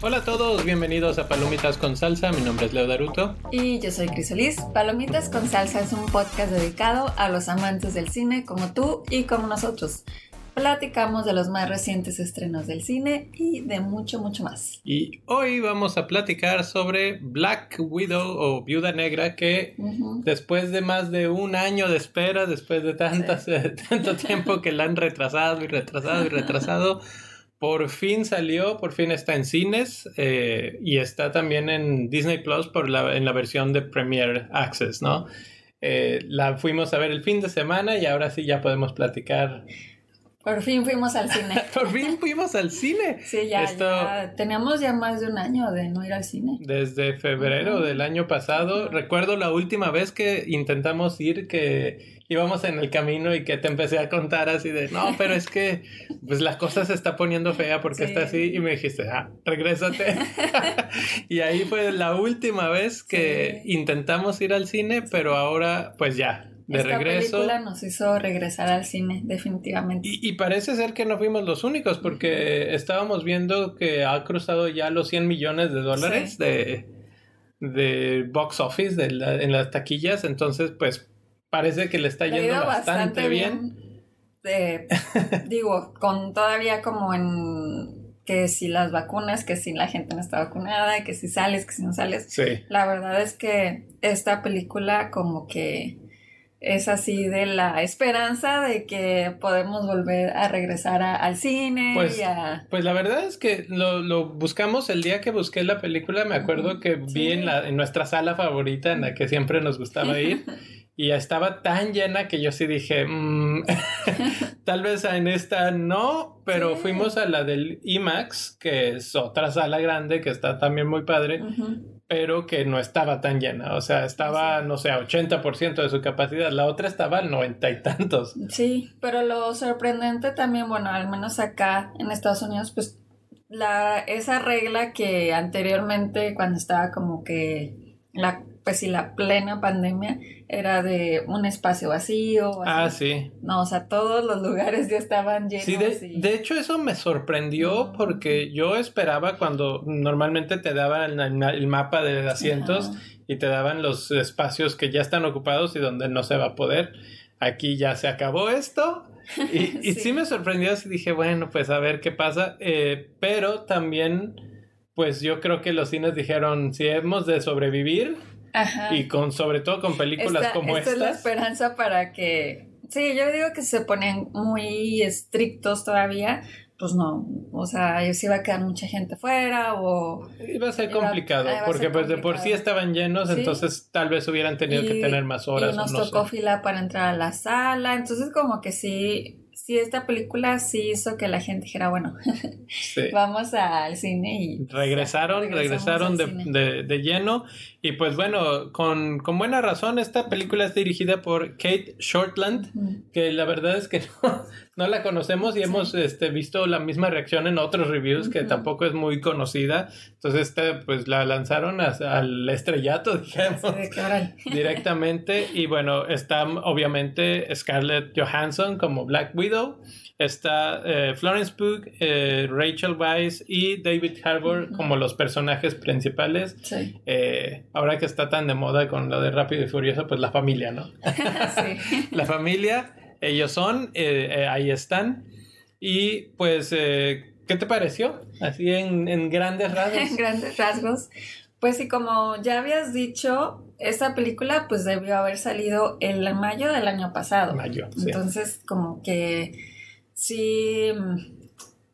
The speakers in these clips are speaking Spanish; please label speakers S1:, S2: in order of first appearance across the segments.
S1: Hola a todos, bienvenidos a Palomitas con Salsa. Mi nombre es Leo Daruto.
S2: Y yo soy Crisolis. Palomitas con Salsa es un podcast dedicado a los amantes del cine como tú y como nosotros. Platicamos de los más recientes estrenos del cine y de mucho, mucho más.
S1: Y hoy vamos a platicar sobre Black Widow o Viuda Negra, que después de más de un año de espera, después de tantas, tanto tiempo que la han retrasado y retrasado y retrasado, por fin salió, por fin está en cines eh, y está también en Disney Plus por la, en la versión de Premier Access, ¿no? Eh, la fuimos a ver el fin de semana y ahora sí ya podemos platicar
S2: por fin fuimos al cine.
S1: Por fin fuimos al cine.
S2: Sí, ya, ya, Teníamos ya más de un año de no ir al cine.
S1: Desde febrero del año pasado. Recuerdo la última vez que intentamos ir que íbamos en el camino y que te empecé a contar así de, no, pero es que pues la cosa se está poniendo fea porque está así y me dijiste, ah, regrésate. y ahí fue la última vez que intentamos ir al cine, pero ahora pues ya, de
S2: Esta
S1: regreso.
S2: película nos hizo regresar al cine, definitivamente.
S1: Y, y, parece ser que no fuimos los únicos, porque estábamos viendo que ha cruzado ya los 100 millones de dólares
S2: Sí.
S1: de, de box office de la- en las taquillas. Entonces, pues parece que le está
S2: Le
S1: yendo bastante, bien.
S2: Eh, digo, con todavía como en que si las vacunas, que si la gente no está vacunada, que si sales, que si no sales.
S1: Sí.
S2: La verdad es que esta película como que es así de la esperanza de que podemos volver a regresar a- al cine
S1: Pues,
S2: y a...
S1: Pues la verdad es que lo, lo buscamos el día que busqué la película. Me acuerdo que vi en, la, en nuestra sala favorita, en la que siempre nos gustaba ir. Y estaba tan llena que yo sí dije, "Mm, tal vez en esta no, pero
S2: Sí.
S1: fuimos a la del IMAX, que es otra sala grande que está también muy padre, pero que no estaba tan llena. O sea, estaba, no sé, a 80% de su capacidad. La otra estaba al noventa y tantos.
S2: Sí, pero lo sorprendente también, bueno, al menos acá en Estados Unidos, pues la, esa regla que anteriormente cuando estaba como que la, pues sí, la plena pandemia era de un espacio vacío. o
S1: Ah,
S2: así.
S1: sí.
S2: No, o sea, todos los lugares ya estaban llenos.
S1: Sí, de,
S2: y-
S1: de hecho eso me sorprendió porque yo esperaba cuando normalmente te daban el, el mapa de asientos
S2: Ajá.
S1: y te daban los espacios que ya están ocupados y donde no se va a poder. Aquí ya se acabó esto. Y, y sí.
S2: Sí.
S1: me sorprendió así dije, bueno, pues a ver qué pasa. Eh, pero también, pues yo creo que los cines dijeron, si hemos de sobrevivir
S2: Ajá.
S1: y con sobre todo con películas
S2: Esta-
S1: como
S2: esta es la esperanza para que. Sí, yo digo que se ponen muy estrictos todavía. Pues no, o sea, se iba a quedar mucha gente fuera o...
S1: Iba a ser complicado,
S2: ah, iba
S1: porque
S2: ser
S1: pues de por sí estaban llenos,
S2: Sí.
S1: entonces tal vez hubieran tenido que tener más horas.
S2: Y nos
S1: o no
S2: tocó
S1: sé.
S2: fila para entrar a la sala, entonces como que sí, sí, esta película sí hizo que la gente dijera, bueno,
S1: Sí.
S2: vamos al cine y...
S1: Regresaron, regresaron de, de- de lleno. Y pues bueno, con, con buena razón, esta película es dirigida por Kate Shortland,
S2: Ujú.
S1: que la verdad es que no, no la conocemos y
S2: Sí.
S1: hemos este, visto la misma reacción en otros reviews, que
S2: Ujú.
S1: tampoco es muy conocida. Entonces, esta, pues la lanzaron a- al estrellato, digamos.
S2: Que,
S1: directamente. Y bueno, está obviamente Scarlett Johansson como Black Widow. Está eh, Florence Pugh, eh, Rachel Weisz y David Harbour como los personajes principales.
S2: Sí,
S1: Eh, ahora que está tan de moda con lo de Rápido y Furioso, pues la familia, ¿no?
S2: sí.
S1: la familia, ellos son, ahí están. Y pues, ¿qué te pareció? Así en, en grandes rasgos.
S2: en grandes rasgos. Pues sí, como ya habías dicho, esta película pues debió haber salido en mayo del año pasado.
S1: Mayo, sí.
S2: Entonces como que sí mm,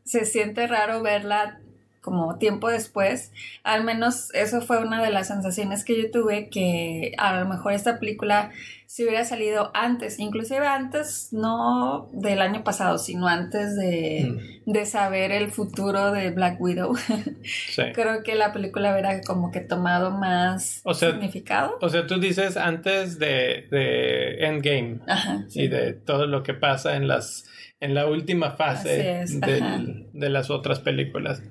S2: se siente raro verla como tiempo después. Al menos eso fue una de las sensaciones que yo tuve que a lo mejor esta película si hubiera salido antes, inclusive antes no del año pasado, sino antes de,
S1: Mm,
S2: de saber el futuro de Black Widow.
S1: sí.
S2: Creo que la película hubiera como que tomado más
S1: O sea,
S2: significado.
S1: O sea, tú dices antes de, de Endgame
S2: Ajá,
S1: y de todo lo que pasa en las en la última fase
S2: es, ajá.
S1: de las otras películas.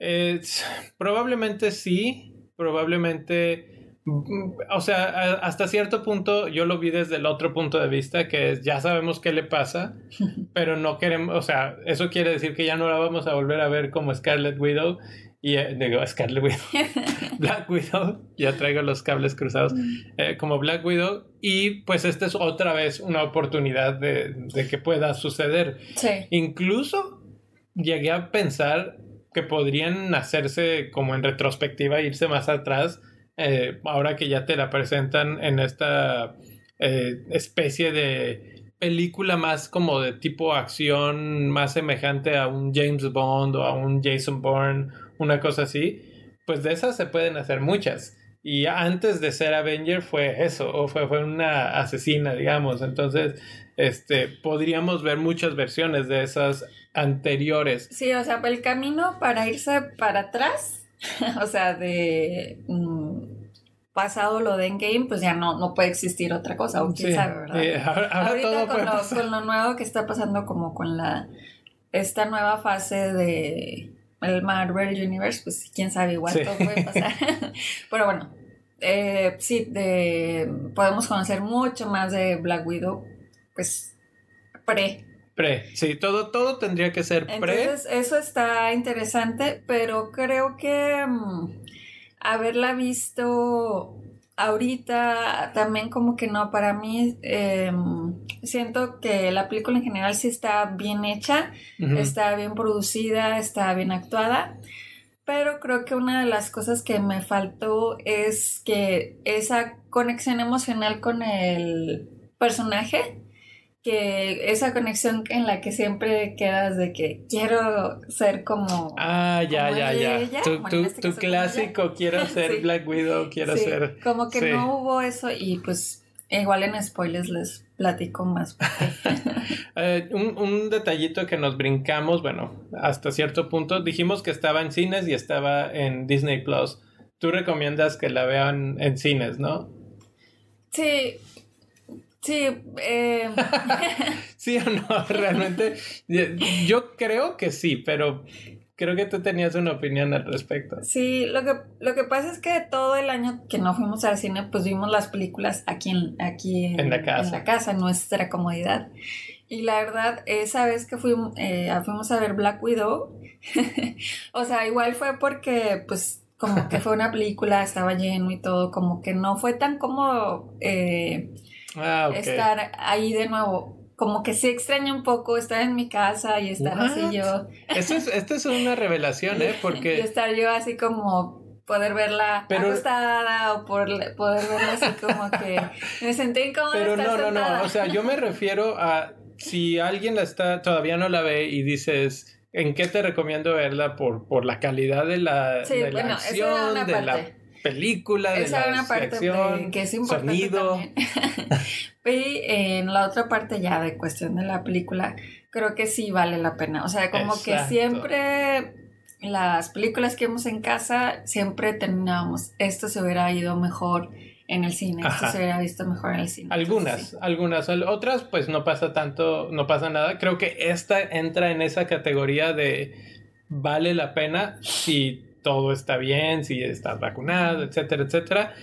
S1: Eh, probablemente sí, probablemente Mm, o sea, hasta cierto punto yo lo vi desde el otro punto de vista, que es ya sabemos qué le pasa, pero no queremos, o sea, eso quiere decir que ya no la vamos a volver a ver como Scarlet Widow y eh, digo Scarlet Widow, Black Widow, ya traigo los cables cruzados, eh, como Black Widow y pues esta es otra vez una oportunidad de, de que pueda suceder.
S2: Sí.
S1: Incluso llegué a pensar que podrían hacerse como en retrospectiva, irse más atrás eh, ahora que ya te la presentan en esta eh, especie de película más como de tipo acción, más semejante a un James Bond o a un Jason Bourne, una cosa así, pues de esas se pueden hacer muchas. Y antes de ser Avenger fue eso, o fue, fue una asesina, digamos. Entonces, este, podríamos ver muchas versiones de esas anteriores.
S2: Sí, o sea, el camino para irse para atrás, o sea, de mm, pasado lo de Endgame, pues ya no, no puede existir otra cosa, o quién sabe, ¿verdad? Ahorita con, lo, con, lo, nuevo que está pasando como con la esta nueva fase de el Marvel Universe, pues quién sabe, igual todo puede pasar. Pero bueno, eh, sí, de, podemos conocer mucho más de Black Widow, pues pre.
S1: Pre, sí, todo, todo tendría que ser pre.
S2: Entonces, eso está interesante, pero creo que mm, haberla visto ahorita también como que no, para mí em, siento que la película en general sí está bien hecha, está bien producida, está bien actuada, pero creo que una de las cosas que me faltó es que esa conexión emocional con el personaje que esa conexión en la que siempre quedas de que quiero ser como.
S1: Ah, ya, ya, ya. tu, este clásico, quiero ser Black Widow, quiero ser.
S2: Como que no hubo eso y pues igual en spoilers les platico más.
S1: Eh, un, un, detallito que nos brincamos, bueno, hasta cierto punto, dijimos que estaba en cines y estaba en Disney Plus. Tú recomiendas que la vean en cines, ¿no?
S2: Sí, Sí, eh...
S1: sí o no, realmente yo creo que sí, pero creo que tú tenías una opinión al respecto.
S2: Sí, lo que, lo que pasa es que todo el año que no fuimos al cine, pues vimos las películas aquí en, aquí
S1: en, la casa.
S2: En la casa, en nuestra comodidad. Y la verdad, esa vez que fuimos, eh, fuimos a ver Black Widow, o sea, igual fue porque, pues, como que fue una película, estaba lleno y todo, como que no fue tan cómodo eh,
S1: Ah,
S2: estar ahí de nuevo. Como que sí extraña un poco estar en mi casa y estar así yo.
S1: Esto es, esto es una revelación, ¿eh? Porque...
S2: y estar yo así como poder verla Pero... acostada o por, poder verla así como que me sentí incómoda.
S1: Pero no, no, no, o sea, yo me refiero a si alguien la está, todavía no la ve y dices, ¿en qué te recomiendo verla? Por, por la calidad de la, de la acción, de la película, de
S2: Esa una parte que es importante sonido. y en la otra parte ya de cuestión de la película, creo que sí vale la pena. O sea, como que siempre las películas que vemos en casa, siempre terminábamos, esto se hubiera ido mejor en el cine, esto se hubiera visto mejor en el cine.
S1: Algunas, algunas, otras pues no pasa tanto, no pasa nada. Creo que esta entra en esa categoría de vale la pena si todo está bien, si estás vacunado, etcétera, etcétera,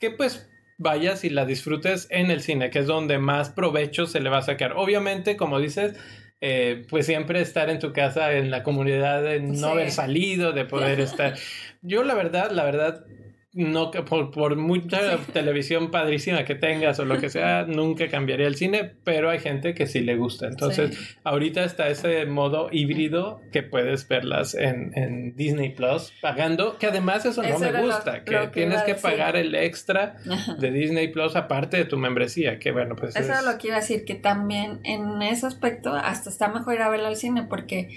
S1: que pues vayas y la disfrutes en el cine, que es donde más provecho se le va a sacar. Obviamente, como dices, eh, pues siempre estar en tu casa, en la comunidad, de no haber salido, de poder estar. Yo la verdad, la verdad, no por, por mucha televisión padrísima que tengas o lo que sea, nunca cambiaría el cine, pero hay gente que sí le gusta. Entonces, ahorita está ese modo híbrido que puedes verlas en, en Disney Plus pagando, que además eso, no me gusta, que, tienes que pagar el extra de Disney Plus aparte de tu membresía, que bueno, pues...
S2: Eso es... lo que iba a decir, que también en ese aspecto hasta está mejor ir a verla al cine porque,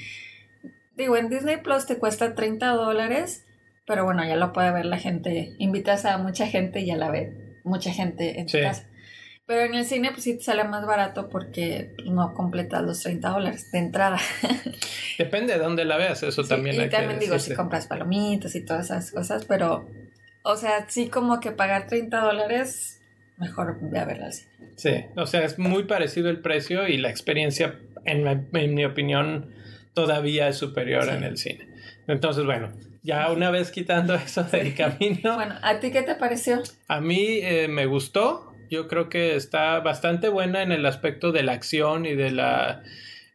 S2: digo, en Disney Plus te cuesta 30 dólares pero bueno, ya lo puede ver la gente. Invitas a mucha gente y ya la ve mucha gente en tu casa. Pero en el cine, pues sí te sale más barato porque no completas los 30 dólares de entrada.
S1: Depende de dónde la veas, eso también
S2: y también digo, si compras palomitas y todas esas cosas, pero, o sea, sí como que pagar 30 dólares, mejor ve a verla así.
S1: Sí, o sea, es muy parecido el precio y la experiencia, en mi, opinión, todavía es superior en el cine. Entonces, bueno, ya una vez quitando eso del camino.
S2: bueno, ¿a ti qué te pareció?
S1: A mí eh, me gustó. Yo creo que está bastante buena en el aspecto de la acción y de la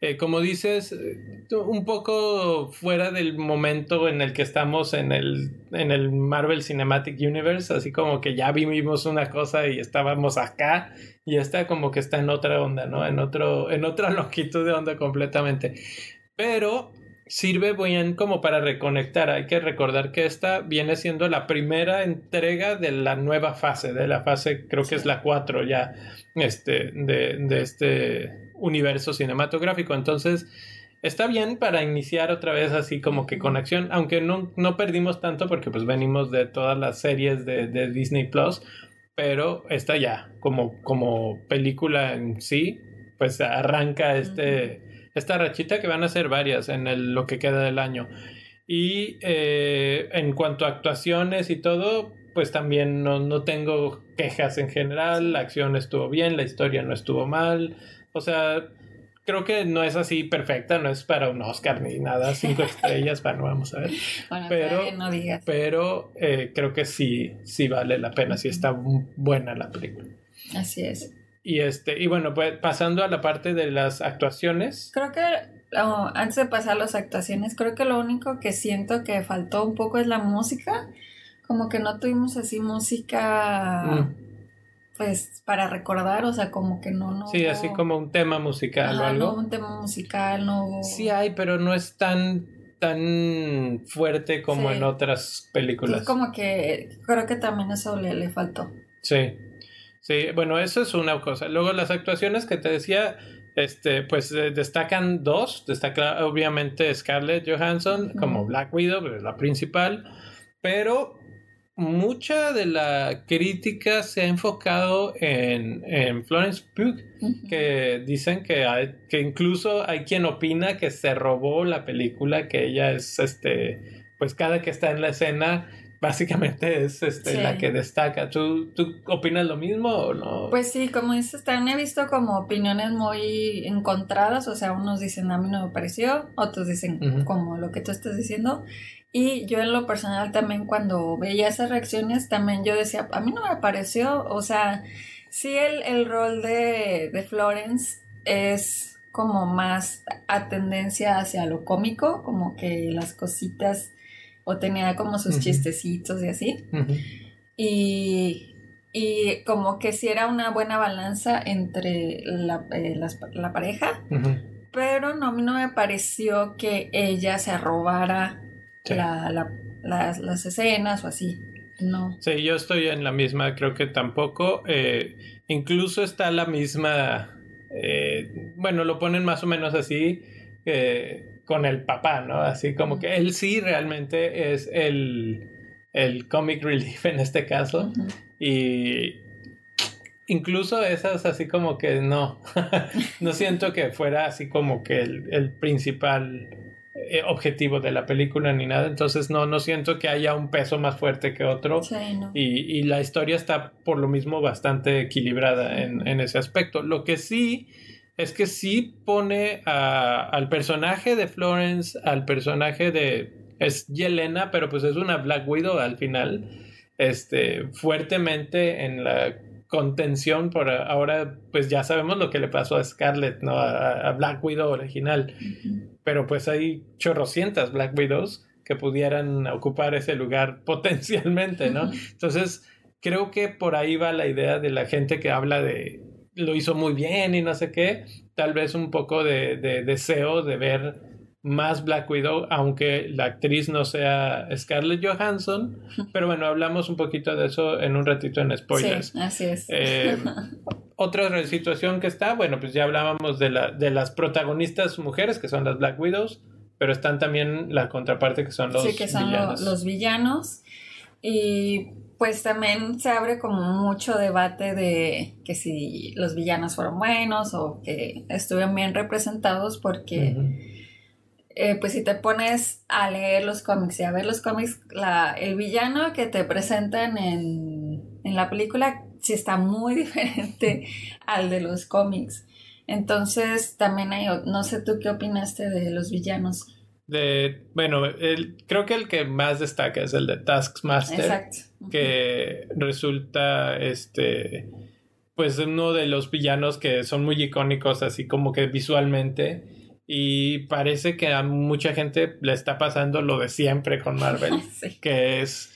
S1: eh, como dices, eh, un poco fuera del momento en el que estamos en el, en el Marvel Cinematic Universe, así como que ya vivimos una cosa y estábamos acá y esta como que está en otra onda, ¿no? En, otro, en otra longitud de onda completamente. Pero sirve bien como para reconectar. Hay que recordar que esta viene siendo la primera entrega de la nueva fase, de la fase, creo que es la 4 ya, este, de, de este universo cinematográfico. Entonces, está bien para iniciar otra vez así como que con acción, aunque no, no perdimos tanto porque pues venimos de todas las series de, de Disney Plus, pero está ya como, como película en sí, pues arranca este, esta rachita que van a ser varias en el, lo que queda del año. Y eh, en cuanto a actuaciones y todo, pues también no, no tengo quejas en general, la acción estuvo bien, la historia no estuvo mal, o sea, creo que no es así perfecta, no es para un Oscar ni nada, cinco estrellas, para no vamos a ver. pero
S2: no digas.
S1: pero eh, creo que sí, sí vale la pena, sí está buena la película.
S2: Así es.
S1: Y este, y bueno, pues pasando a la parte de las actuaciones.
S2: Creo que oh, antes de pasar a las actuaciones, creo que lo único que siento que faltó un poco es la música. Como que no tuvimos así música. Mm pues para recordar, o sea, como que no, no.
S1: Sí, así como un tema musical o algo.
S2: No, un tema musical, no.
S1: Sí hay, pero no es tan tan fuerte como en otras películas.
S2: Es como que creo que también eso le, le faltó.
S1: Sí. Sí, bueno, eso es una cosa. Luego las actuaciones que te decía, este, pues eh, destacan dos. Destaca obviamente Scarlett Johansson como Black Widow, la principal. Pero mucha de la crítica se ha enfocado en, en Florence Pugh, que dicen que, hay, que incluso hay quien opina que se robó la película, que ella es, este, pues cada que está en la escena, básicamente es este, la que destaca. ¿Tú, ¿Tú opinas lo mismo o no?
S2: Pues sí, como dices, también he visto como opiniones muy encontradas, o sea, unos dicen a mí no me pareció, otros dicen como lo que tú estás diciendo. Y yo en lo personal también cuando veía esas reacciones, también yo decía, a mí no me pareció, o sea, sí el, el rol de, de Florence es como más a tendencia hacia lo cómico, como que las cositas, o tenía como sus chistecitos y así. y, y, como que sí era una buena balanza entre la, eh, la pareja, pero no, a mí no me pareció que ella se arrobara la, las, escenas o así. No.
S1: Sí, yo estoy en la misma, creo que tampoco. Eh, incluso está la misma. Eh, bueno, lo ponen más o menos así eh, con el papá, ¿no? Así como que él sí realmente es el, el comic relief en este caso. Y incluso esas así como que no. no siento que fuera así como que el, el principal eh, objetivo de la película ni nada, entonces no, no siento que haya un peso más fuerte que otro y, la historia está por lo mismo bastante equilibrada en, ese aspecto. Lo que sí es que sí pone al personaje de Florence, al personaje de... es Yelena, pero pues es una Black Widow al final, este, fuertemente en la contención por ahora pues ya sabemos lo que le pasó a Scarlett, ¿no? A, Black Widow original. Pero pues hay chorrocientas Black Widows que pudieran ocupar ese lugar potencialmente, ¿no? Entonces, creo que por ahí va la idea de la gente que habla de lo hizo muy bien y no sé qué, tal vez un poco de deseo de ver más Black Widow, aunque la actriz no sea Scarlett Johansson. Pero bueno, hablamos un poquito de eso en un ratito en spoilers.
S2: Sí, así es.
S1: Eh, otra situación que está, bueno, pues ya hablábamos de, la, de las protagonistas mujeres, que son las Black Widows, pero están también la contraparte, que son los
S2: sí, que son
S1: villanos.
S2: los villanos. Y pues también se abre como mucho debate de que si los villanos fueron buenos o que estuvieron bien representados porque... Eh, pues si te pones a leer los cómics y a ver los cómics, la, el villano que te presentan en, la película sí está muy diferente al de los cómics. Entonces también hay, no sé tú qué opinaste de los villanos.
S1: De, bueno, el, creo que el que más destaca es el de Taskmaster, Exacto. que resulta, este, pues uno de los villanos que son muy icónicos, así como que visualmente. Y parece que a mucha gente le está pasando lo de siempre con Marvel, que es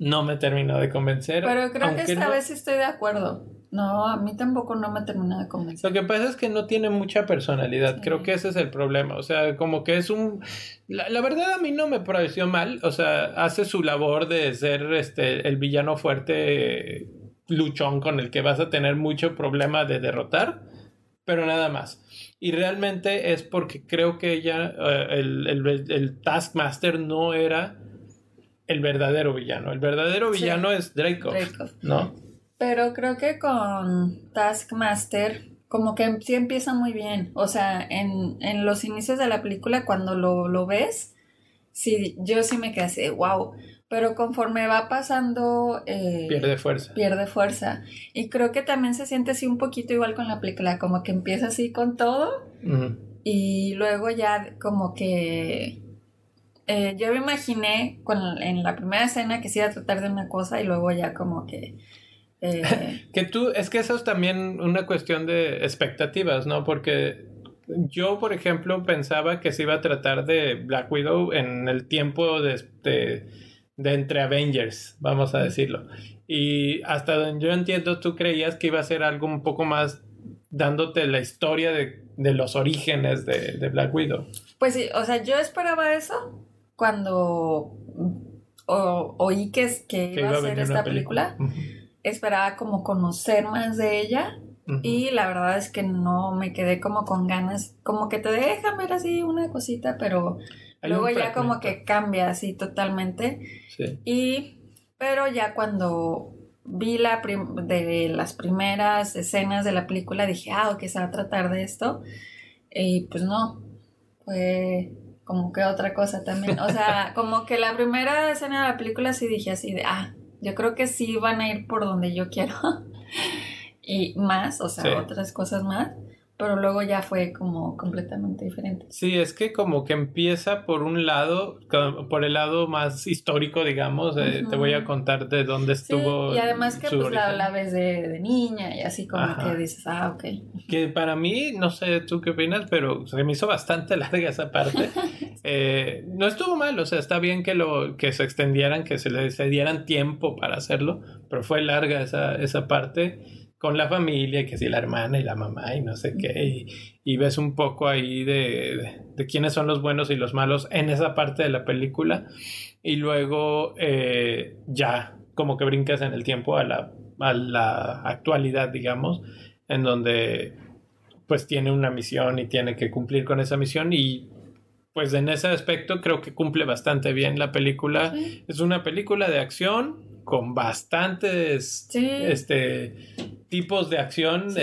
S1: no me terminó de convencer.
S2: Pero creo que esta vez estoy de acuerdo. No, a mí tampoco no me terminó de convencer.
S1: Lo que pasa es que no tiene mucha personalidad. Creo que ese es el problema. O sea, como que es un. La, verdad a mí no me pareció mal. O sea, hace su labor de ser este el villano fuerte luchón con el que vas a tener mucho problema de derrotar. Pero nada más. Y realmente es porque creo que ella, eh, el, el, el Taskmaster no era el verdadero villano. El verdadero villano es Draco, ¿no?
S2: Pero creo que con Taskmaster como que sí empieza muy bien. O sea, en, los inicios de la película cuando lo, ves, sí, yo sí me quedé así, wow. Pero conforme va pasando...
S1: Eh, pierde fuerza.
S2: Pierde fuerza. Y creo que también se siente así un poquito igual con la película, como que empieza así con todo. Y luego ya como que eh, yo me imaginé con, en la primera escena que se iba a tratar de una cosa y luego ya como que...
S1: Eh, que tú, es que eso es también una cuestión de expectativas, ¿no? Porque yo, por ejemplo, pensaba que se iba a tratar de Black Widow en el tiempo de, de, de entre Avengers, vamos a decirlo. Y hasta donde yo entiendo, tú creías que iba a ser algo un poco más dándote la historia de, de los orígenes de, de, Black Widow.
S2: Pues sí, o sea, yo esperaba eso, cuando oí que, que, iba, a ser esta película, esperaba como conocer más de ella. Y la verdad es que no me quedé como con ganas, como que te dejan ver así una cosita, pero luego ya como que cambia así totalmente. Y, pero ya cuando vi la de las primeras escenas de la película dije, ah, ok, se va a tratar de esto. Y pues no, fue como que otra cosa también. O sea, como que la primera escena de la película sí dije así de, ah, yo creo que sí van a ir por donde yo quiero. y más, o sea, otras cosas más pero luego ya fue como completamente diferente.
S1: Sí, es que como que empieza por un lado, por el lado más histórico, digamos, eh, te voy a contar de dónde estuvo.
S2: Sí, y además que pues la, ves de, niña y así como que dices, ah, ok.
S1: Que para mí, no sé tú qué opinas, pero se me hizo bastante larga esa parte. eh, no estuvo mal, o sea, está bien que, lo, que se extendieran, que se le dieran tiempo para hacerlo, pero fue larga esa, esa parte con la familia, que si la hermana y la mamá y no sé qué, y, ves un poco ahí de, de, quiénes son los buenos y los malos en esa parte de la película, y luego eh, ya como que brincas en el tiempo a la, a la actualidad, digamos, en donde pues tiene una misión y tiene que cumplir con esa misión y pues en ese aspecto creo que cumple bastante bien la película. Es una película de acción con bastantes este, tipos de acción,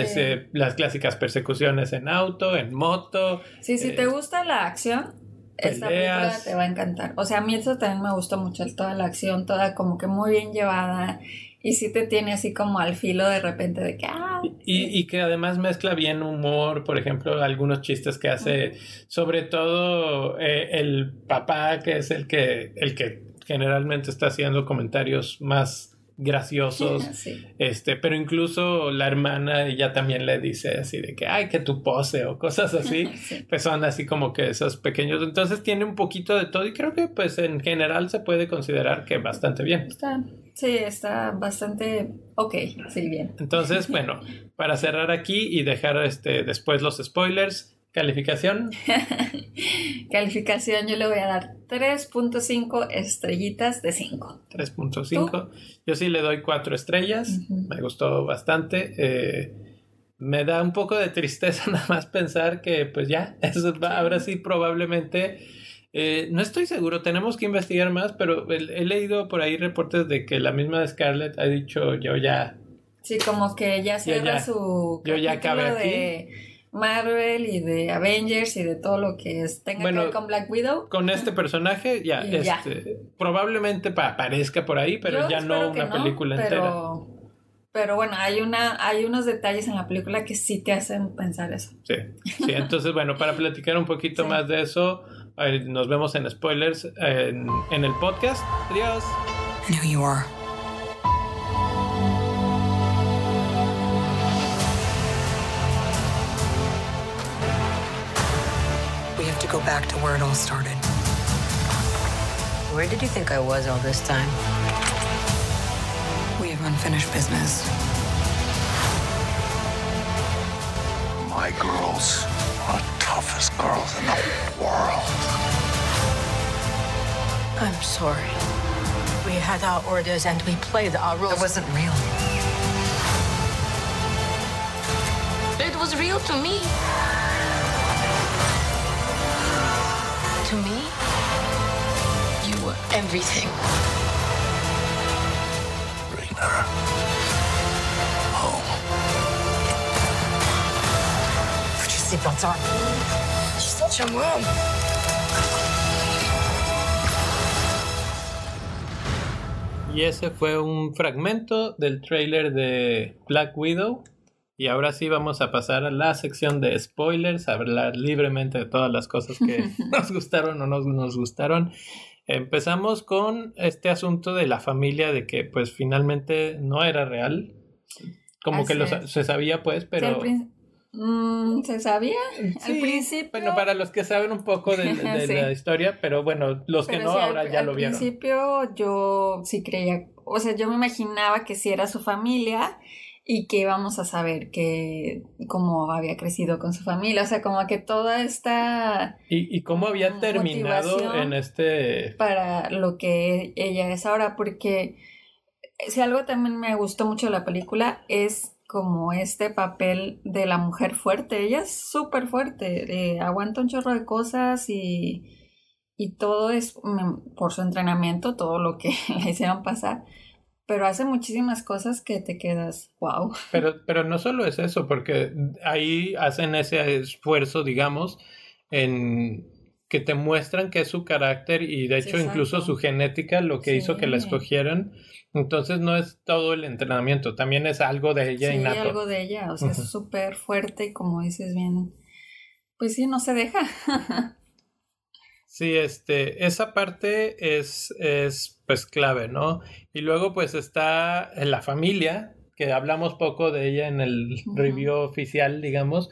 S1: las clásicas persecuciones en auto, en moto.
S2: Sí, si te eh, gusta la acción, esta película te va a encantar. O sea, a mí eso también me gustó mucho, toda la acción, toda como que muy bien llevada. Y sí te tiene así como al filo de repente de que... Ah,
S1: y, que además mezcla bien humor, por ejemplo, algunos chistes que hace, sobre todo eh, el papá, que es el que, el que generalmente está haciendo comentarios más graciosos, este, pero incluso la hermana ella también le dice así de que, ay, que tu pose o cosas así, pues son así como que esos pequeños, entonces tiene un poquito de todo y creo que pues en general se puede considerar que bastante bien.
S2: Está, sí, está bastante ok, sí, bien.
S1: Entonces, bueno, para cerrar aquí y dejar este, después los spoilers, ¿Calificación?
S2: Calificación yo le voy a dar 3.5 estrellitas de 5.
S1: 3.5. Yo sí le doy 4 estrellas. Me gustó bastante. Eh, me da un poco de tristeza nada más pensar que pues ya, eso ahora sí probablemente... Eh, no estoy seguro, tenemos que investigar más, pero he, leído por ahí reportes de que la misma Scarlett ha dicho yo ya...
S2: Sí, como que ya cierra su...
S1: Yo ya acabé aquí
S2: Marvel y de Avengers y de todo lo que es, tenga que ver con Black Widow.
S1: Con este personaje ya, este, probablemente aparezca por ahí, pero ya no una película entera.
S2: Pero bueno, hay una, hay unos detalles en la película que sí te hacen pensar eso.
S1: Sí, sí. Entonces, bueno, para platicar un poquito más de eso, nos vemos en spoilers en, en el podcast. Adiós.
S3: And who to go back to where it all started.
S4: Where did you think I was all this time?
S3: We have unfinished business.
S5: My girls are the toughest girls in the world.
S4: I'm sorry. We had our orders and we played our roles.
S3: It wasn't real.
S4: It was real to me. Everything.
S5: Bring her home.
S3: Put your seatbelts on. She's such a mom.
S1: Y ese fue un fragmento del trailer de Black Widow. Y ahora sí vamos a pasar a la sección de spoilers, a hablar libremente de todas las cosas que nos gustaron o no nos gustaron. Empezamos con este asunto de la familia, de que pues finalmente no era real. Como
S2: Así
S1: que lo, se sabía pues,
S2: al
S1: pero...
S2: Mm, ¿Se sabía?
S1: Sí,
S2: al principio.
S1: Bueno, para los que saben un poco de, de
S2: Sí.
S1: la historia, pero bueno, los que no
S2: sí, al-
S1: ahora ya
S2: al
S1: lo vieron.
S2: principio yo sí creía, o sea, yo me imaginaba que sí era su familia y que íbamos a saber que cómo había crecido con su familia, o sea, como que toda esta
S1: ¿Y, y cómo había terminado
S2: Motivación.
S1: en este...
S2: para lo que ella es ahora, porque si algo también me gustó mucho de la película es como este papel de la mujer fuerte. Ella es súper fuerte, eh, aguanta un chorro de cosas y, y todo es mm, por su entrenamiento, todo lo que le hicieron pasar. Pero hace muchísimas cosas que te quedas, wow.
S1: Pero, pero no solo es eso, porque ahí hacen ese esfuerzo, digamos, en que te muestran que es su carácter y de hecho incluso su genética lo que hizo que la escogieran. Entonces no es todo el entrenamiento, también es algo de ella
S2: Sí,
S1: innato.
S2: algo de ella, o sea,
S1: Ujú.
S2: es súper fuerte y como dices bien, pues sí, no se deja.
S1: Sí, este, esa parte es, es pues clave, ¿no? Y luego pues está la familia, que hablamos poco de ella en el review oficial, digamos,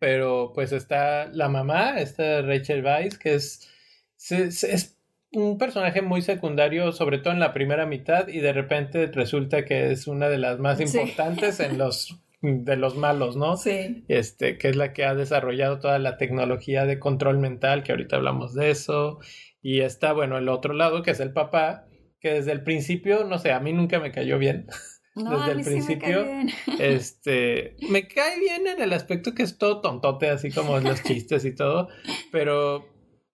S1: pero pues está la mamá, esta Rachel Weisz, que es, se- es un personaje muy secundario, sobre todo en la primera mitad, y de repente resulta que es una de las más
S2: Sí.
S1: importantes en los de los malos, ¿no?
S2: Sí.
S1: este, que es la que ha desarrollado toda la tecnología de control mental, que ahorita hablamos de eso. Y está, bueno, el otro lado, que es el papá, que desde el principio, no sé, a mí nunca me cayó bien.
S2: No,
S1: Desde
S2: a
S1: el
S2: mí sí me
S1: principio,
S2: cae bien.
S1: Este, me cae bien en el aspecto que es todo tontote, así como los chistes y todo, pero,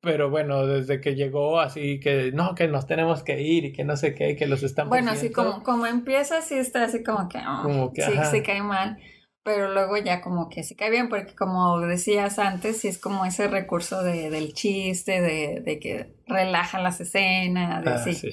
S1: pero bueno, desde que llegó así que, no, que nos tenemos que ir y que no sé qué, que los están
S2: Bueno, así como, como empieza, sí está así como que, oh,
S1: Como que,
S2: sí, sí cae mal, pero luego ya como que sí cae bien, porque como decías antes, sí es como ese recurso de, del chiste, de, de que relaja las escenas, de
S1: Ah,
S2: sí.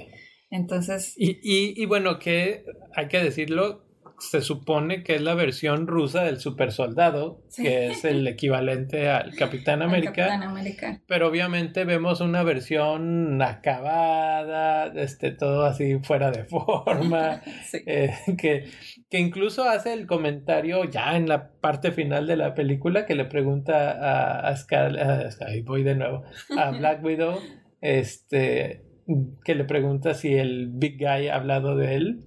S2: Entonces,
S1: Y, y, y bueno, que hay que decirlo, se supone que es la versión rusa del super soldado,
S2: Sí.
S1: que es el equivalente al Capitán América.
S2: Capitán América.
S1: Pero obviamente vemos una versión acabada, este, todo así fuera de forma,
S2: Sí.
S1: eh, que, que incluso hace el comentario ya en la parte final de la película que le pregunta a, a voy de nuevo, a Black Widow, este, que le pregunta si el Big Guy ha hablado de él,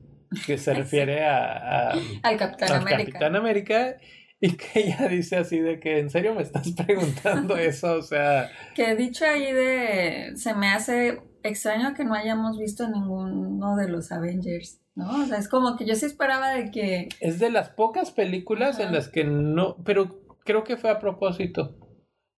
S1: que se refiere a, a-
S2: Al Capitán
S1: al
S2: América.
S1: Capitán América. Y que ella dice así de que, ¿en serio me estás preguntando eso? O sea,
S2: Que dicho ahí de, se me hace extraño que no hayamos visto ninguno de los Avengers, ¿no? O sea, es como que yo sí esperaba de que,
S1: es de las pocas películas
S2: Ajá.
S1: en las que no, pero creo que fue a propósito,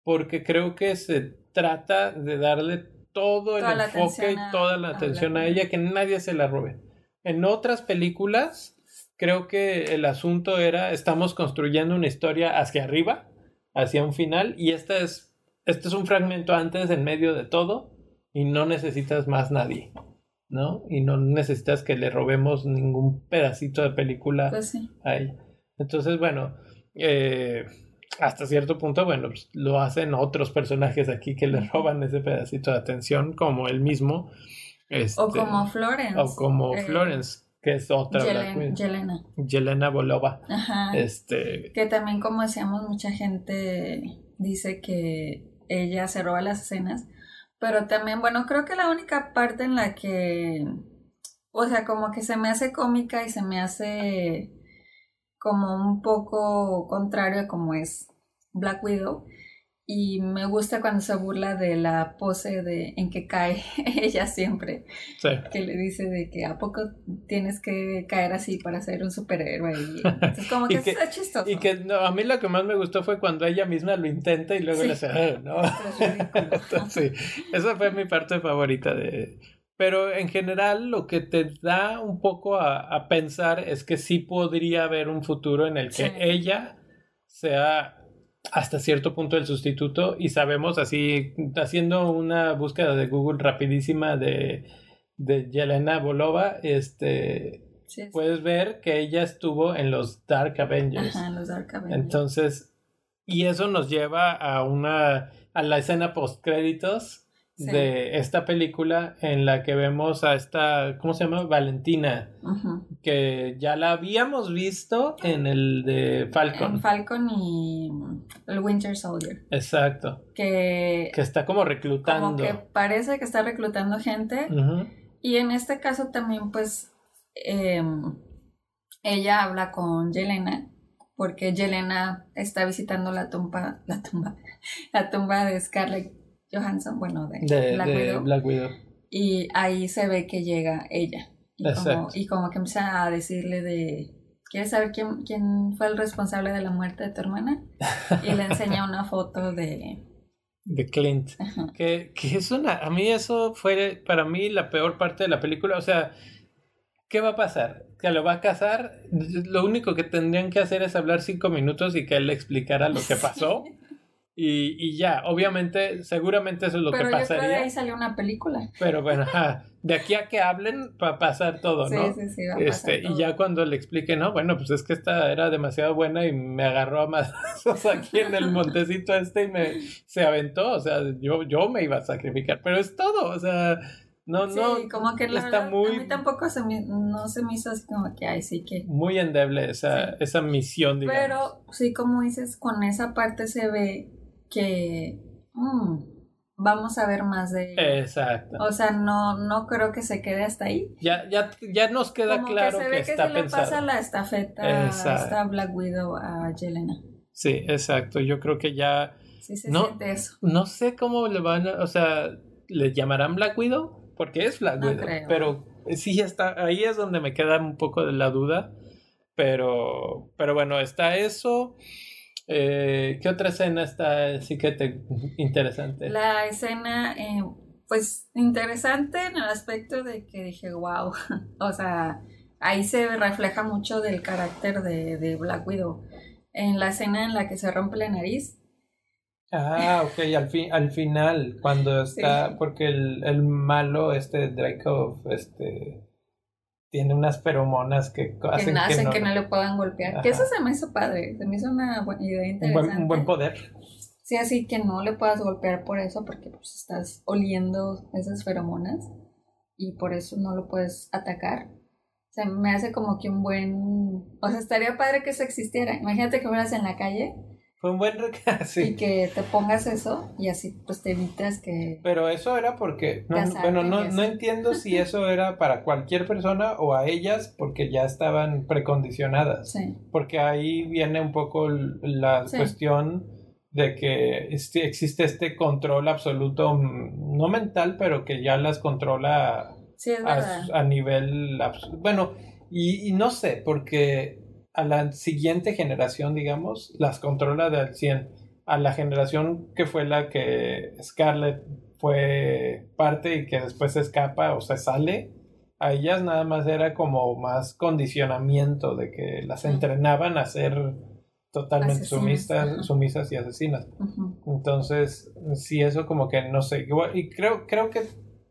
S1: porque creo que se trata de darle todo el
S2: Toda
S1: enfoque y
S2: a-
S1: toda la
S2: a
S1: atención
S2: Black
S1: a ella, que nadie se la robe. En otras películas, creo que el asunto era, estamos construyendo una historia hacia arriba, hacia un final, y esta es, este es un fragmento antes, en medio de todo, y no necesitas más nadie, ¿no? Y no necesitas que le robemos ningún pedacito de película
S2: pues sí.
S1: a ella. Entonces, bueno, eh, hasta cierto punto, bueno, pues, lo hacen otros personajes aquí que le roban ese pedacito de atención, como él mismo. Este,
S2: o como Florence.
S1: O como
S2: eh,
S1: Florence, que es otra Black
S2: Yelen-. Yelena.
S1: Yelena Bolova.
S2: Ajá.
S1: Este,
S2: Que también, como decíamos, mucha gente dice que ella se roba las escenas. Pero también, bueno, creo que la única parte en la que, o sea, como que se me hace cómica y se me hace como un poco contrario a como es Black Widow. Y me gusta cuando se burla de la pose de en que cae ella siempre.
S1: sí.
S2: Que le dice de que a poco tienes que caer así para ser un superhéroe. Y entonces como que,
S1: Y que-
S2: chistoso.
S1: Y que no, a mí lo que más me gustó fue cuando ella misma lo intenta y luego
S2: Sí.
S1: le hace, "Ah, no.
S2: Es ridículo.
S1: sí, esa fue mi parte favorita de... Pero en general lo que te da un poco a, a pensar es que sí podría haber un futuro en el que
S2: Sí.
S1: ella sea hasta cierto punto el sustituto y sabemos así, haciendo una búsqueda de Google rapidísima de, de Yelena Bolova, este,
S2: Sí, sí.
S1: puedes ver que ella estuvo en los Dark Avengers.
S2: Ajá, los Dark Avengers.
S1: Entonces, y eso nos lleva a una a la escena post créditos
S2: Sí.
S1: de esta película en la que vemos a esta, ¿cómo se llama? Valentina, que ya la habíamos visto en el de Falcon.
S2: En Falcon y el Winter Soldier.
S1: Exacto.
S2: Que,
S1: Que está como
S2: como
S1: reclutando.
S2: que parece que está reclutando gente. Y en este caso también, pues, em, ella habla con Yelena. Porque Yelena está visitando la tumba, la tumba, la tumba de Scarlett Johansson, bueno, de,
S1: De,
S2: Black
S1: de
S2: Widow.
S1: Black Widow.
S2: Y ahí se ve que llega ella. Y como, y como que empieza a decirle de, ¿quieres saber quién, quién fue el responsable de la muerte de tu hermana? Y le enseña una foto de...
S1: De Clint.
S2: Ajá.
S1: Que, que es una. A mí eso fue para mí la peor parte de la película. O sea, ¿qué va a pasar? Que lo va a casar. Lo único que tendrían que hacer es hablar cinco minutos y que él le explicara lo que pasó. Y, y ya, obviamente, seguramente eso es lo
S2: Pero
S1: que
S2: yo creo que de
S1: pasaría.
S2: ahí salió una película.
S1: Pero bueno, ajá, de aquí a que hablen va a pasar todo,
S2: Sí,
S1: ¿no?
S2: sí, sí, va a pasar
S1: Este, y
S2: todo.
S1: ya cuando le explique, no, bueno, pues es que esta era demasiado buena y me agarró a madrazos aquí en el montecito este y me se aventó, o sea, yo, yo me iba a sacrificar, pero es todo, o sea, no,
S2: Sí,
S1: no,
S2: como que la
S1: está
S2: verdad,
S1: muy,
S2: a mí tampoco se me, no se me hizo así como que, ay, sí que...
S1: muy endeble esa,
S2: Sí.
S1: esa misión, digamos.
S2: Pero sí, como dices, con esa parte se ve que mm, vamos a ver más de ella.
S1: Exacto.
S2: O sea, no, no creo que se quede hasta ahí.
S1: Ya, ya, ya nos queda
S2: Como
S1: claro
S2: que se ve que,
S1: está
S2: se le
S1: pensado.
S2: pasa la estafeta a
S1: Exacto.
S2: esta Black Widow a Yelena.
S1: Sí, exacto. Yo creo que ya
S2: Sí se
S1: No.
S2: siente eso.
S1: No sé cómo le van a, o sea, ¿le llamarán Black Widow? Porque es Black
S2: No
S1: Widow.
S2: creo.
S1: Pero sí está, ahí es donde me queda un poco de la duda. Pero, pero bueno, está eso. Eh, ¿Qué otra escena está así que te interesante?
S2: La escena, eh, pues interesante en el aspecto de que dije, wow. o sea, ahí se refleja mucho del carácter de, de Black Widow. En la escena en la que se rompe la nariz.
S1: Ah, ok, al, fin, al final, cuando está,
S2: Sí.
S1: porque el, el malo, este Draco, este, tiene unas feromonas que
S2: Que
S1: hacen
S2: no,
S1: que no,
S2: que no le puedan golpear.
S1: Ajá.
S2: Que eso se me hizo padre. Se me hizo una buena idea
S1: un,
S2: interesante.
S1: buen, un buen poder.
S2: Sí, así que no le puedas golpear por eso, porque pues estás oliendo esas feromonas y por eso no lo puedes atacar. O sea, me hace como que un buen... O sea, estaría padre que eso existiera. Imagínate que fueras en la calle
S1: Fue un buen rec-
S2: y
S1: sí.
S2: que te pongas eso y así pues te evitas que...
S1: Pero eso era porque, no, bueno, no, no entiendo si eso era para cualquier persona o a ellas porque ya estaban precondicionadas.
S2: Sí,
S1: Porque ahí viene un poco la
S2: Sí.
S1: cuestión de que este- existe este control absoluto, mm, no mental, pero que ya las controla
S2: sí, es
S1: a, a nivel bueno y, y no sé porque a la siguiente generación digamos las controla de al 100 a la generación que fue la que Scarlett fue parte y que después se escapa o se sale a ellas nada más era como más condicionamiento de que las entrenaban a ser totalmente
S2: Asesinas,
S1: sumisas, sumisas y asesinas entonces, sí, eso como que no sé. Igual- Y creo, creo que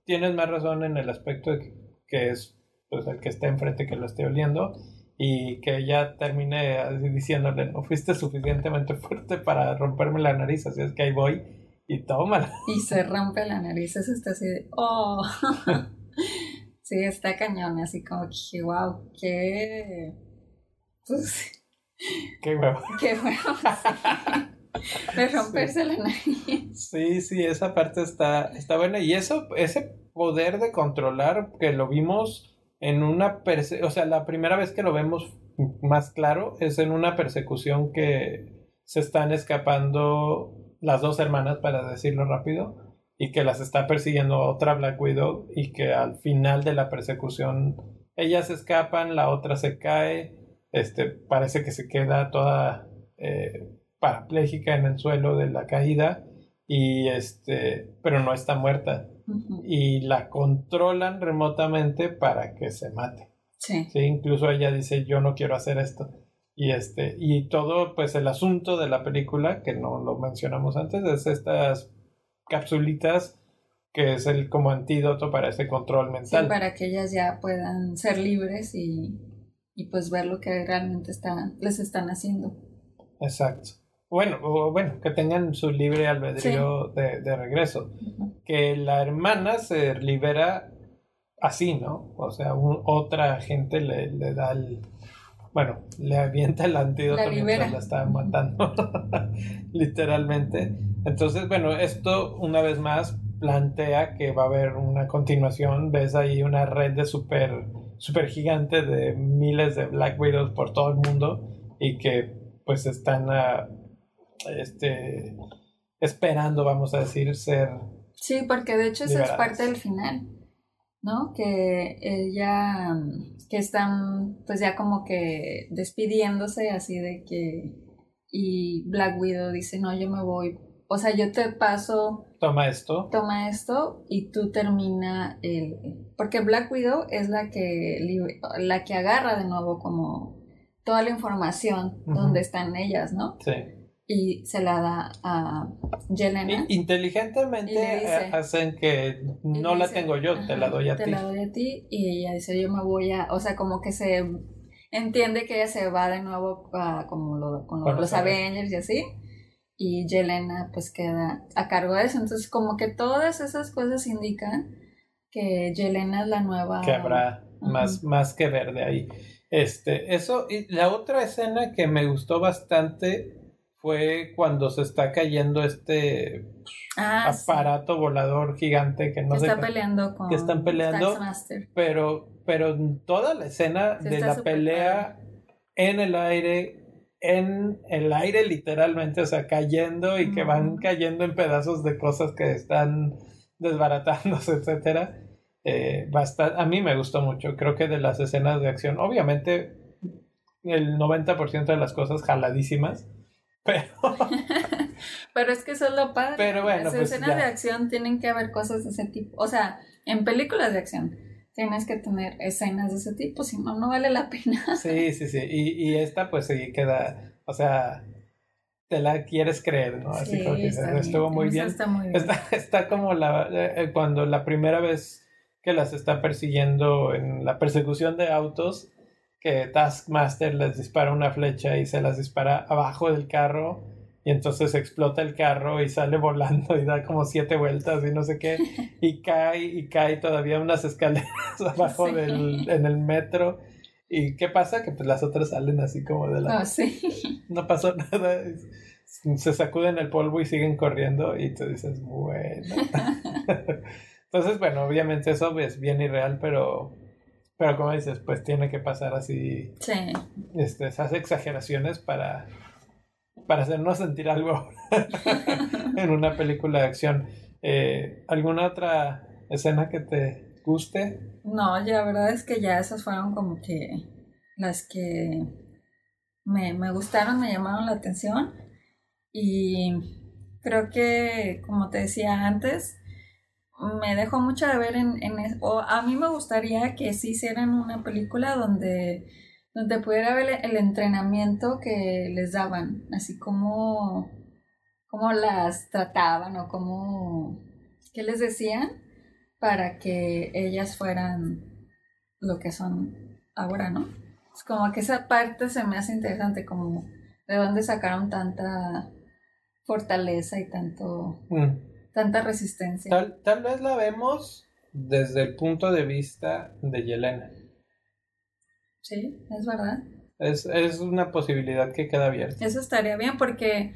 S1: tienes más razón en el aspecto de que, que es pues el que está enfrente que lo esté oliendo. Y que ella termine diciéndole, no fuiste suficientemente fuerte para romperme la nariz, así es que ahí voy y tómala.
S2: Y se rompe la nariz, eso está así de, oh. sí, está cañón, así como que, wow, qué... Pues,
S1: qué huevo.
S2: Qué huevo, sí. De romperse la nariz.
S1: Sí, sí, esa parte está, está buena. Y eso, ese poder de controlar que lo vimos en una perse o sea, la primera vez que lo vemos más claro es en una persecución que se están escapando las dos hermanas, para decirlo rápido, y que las está persiguiendo otra Black Widow y que al final de la persecución ellas escapan, la otra se cae, este parece que se queda toda eh, parapléjica en el suelo de la caída y este pero no está muerta y la controlan remotamente para que se mate.
S2: Sí.
S1: sí. Incluso ella dice yo no quiero hacer esto. Y este, y todo, pues el asunto de la película, que no lo mencionamos antes, es estas capsulitas que es el como antídoto para ese control mental.
S2: Sí, para que ellas ya puedan ser libres y, y pues ver lo que realmente están, les están haciendo.
S1: Exacto. Bueno, o bueno, que tengan su libre albedrío de, de, regreso. Que la hermana se libera así, ¿no? O sea, un, otra gente le, le da el, bueno, le avienta el antídoto mientras la está matando, literalmente. Entonces, bueno, esto una vez más plantea que va a haber una continuación. Ves ahí una red de super, super gigante de miles de Black Widows por todo el mundo y que pues están a, este, esperando, vamos a decir, ser.
S2: Sí, porque de hecho eso es parte del final. ¿no? Que ella, que están pues ya como que despidiéndose así de que, y Black Widow dice, no, yo me voy, o sea, yo te paso...
S1: Toma esto.
S2: Toma esto y tú termina el... Porque Black Widow es la que, la que agarra de nuevo como toda la información donde están ellas, ¿no?
S1: Sí
S2: y se la da a Yelena.
S1: Inteligentemente hacen que no la tengo yo, te la doy a ti.
S2: Te la doy a ti y ella dice yo me voy a, o sea, como que se entiende que ella se va de nuevo a, como lo, con los, Avengers y así. Y Yelena pues queda a cargo de eso. Entonces como que todas esas cosas indican que Yelena es la nueva...
S1: Que habrá más, más que ver de ahí. Este, eso, y la otra escena que me gustó bastante fue cuando se está cayendo este
S2: ah,
S1: aparato volador gigante que no
S2: que
S1: sé
S2: está peleando con
S1: que están peleando pero pero toda la escena de la pelea en el aire en el aire literalmente o sea cayendo y que van cayendo en pedazos de cosas que están desbaratándose etcétera eh, a mí me gustó mucho creo que de las escenas de acción obviamente el 90% de las cosas jaladísimas pero.
S2: pero es que eso es lo padre.
S1: Pero bueno.
S2: Las
S1: pues
S2: escenas de acción tienen que haber cosas de ese tipo. O sea, en películas de acción tienes que tener escenas de ese tipo, si no, no vale la pena.
S1: Sí, sí, sí. Y, y esta, pues sí queda. O sea, te la quieres creer, ¿no? Así
S2: sí,
S1: que estuvo muy bien.
S2: Está, muy bien.
S1: Está, está, como la, eh, cuando la primera vez que las está persiguiendo en la persecución de autos que Taskmaster les dispara una flecha y se las dispara abajo del carro y entonces explota el carro y sale volando y da como siete vueltas y no sé qué y cae y cae todavía unas escaleras abajo del, en el metro. Y qué pasa que pues las otras salen así como de la
S2: oh, sí.
S1: no pasó nada. Se sacuden el polvo y siguen corriendo y tú dices bueno entonces bueno obviamente eso es bien irreal pero pero como dices, pues tiene que pasar así.
S2: Sí.
S1: Este, esas exageraciones para, para hacernos sentir algo en una película de acción. Eh, ¿Alguna otra escena que te guste?
S2: No, la verdad es que ya esas fueron como que las que me, me gustaron, me llamaron la atención. Y creo que, como te decía antes, me dejó mucho de ver en, en o a mí me gustaría que sí hicieran una película donde donde pudiera ver el entrenamiento que les daban, así como las trataban o cómo qué les decían para que ellas fueran lo que son ahora, ¿no? Es como que esa parte se me hace interesante, como de dónde sacaron tanta fortaleza y tanto
S1: Mm.
S2: Tanta resistencia.
S1: Tal, tal vez la vemos desde el punto de vista de Yelena.
S2: Sí, es verdad.
S1: Es, es una posibilidad que queda abierta.
S2: Eso estaría bien porque,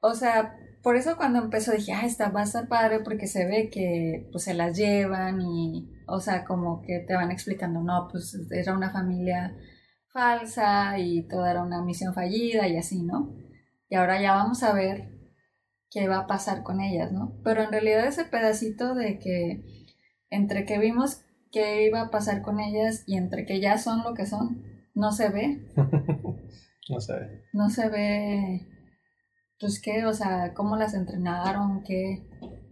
S2: o sea, por eso cuando empezó dije, ah, esta va a estar padre porque se ve que pues se las llevan y, o sea, como que te van explicando, no, pues era una familia falsa y toda era una misión fallida y así, ¿no? Y ahora ya vamos a ver qué va a pasar con ellas, ¿no? Pero en realidad ese pedacito de que entre que vimos qué iba a pasar con ellas y entre que ya son lo que son, no se ve,
S1: no sé.
S2: no se ve, pues qué, o sea, cómo las entrenaron, qué.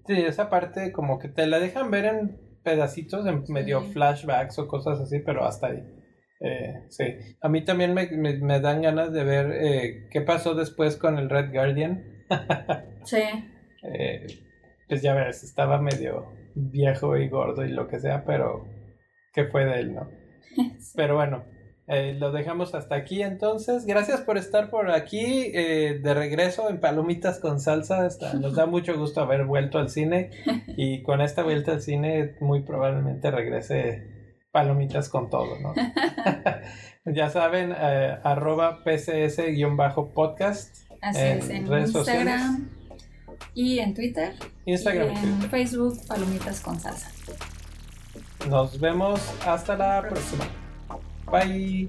S1: Sí, esa parte como que te la dejan ver en pedacitos, en medio
S2: Sí.
S1: flashbacks o cosas así, pero hasta ahí. Eh, sí. A mí también me, me- me dan ganas de ver eh, qué pasó después con el Red Guardian.
S2: Sí,
S1: Eh, pues ya ves, estaba medio viejo y gordo y lo que sea, pero ¿qué fue de él, no? Pero bueno, eh, lo dejamos hasta aquí entonces. Gracias por estar por aquí eh, de regreso en Palomitas con Salsa. Está- nos da mucho gusto haber vuelto al cine y con esta vuelta al cine muy probablemente regrese Palomitas con todo, ¿no? ya saben, eh, arroba pcs-podcast.
S2: Así
S1: En
S2: es, en
S1: redes
S2: Instagram y en Twitter.
S1: Instagram y
S2: en
S1: Twitter.
S2: Facebook, Palomitas con Salsa.
S1: Nos vemos hasta la próxima. Bye.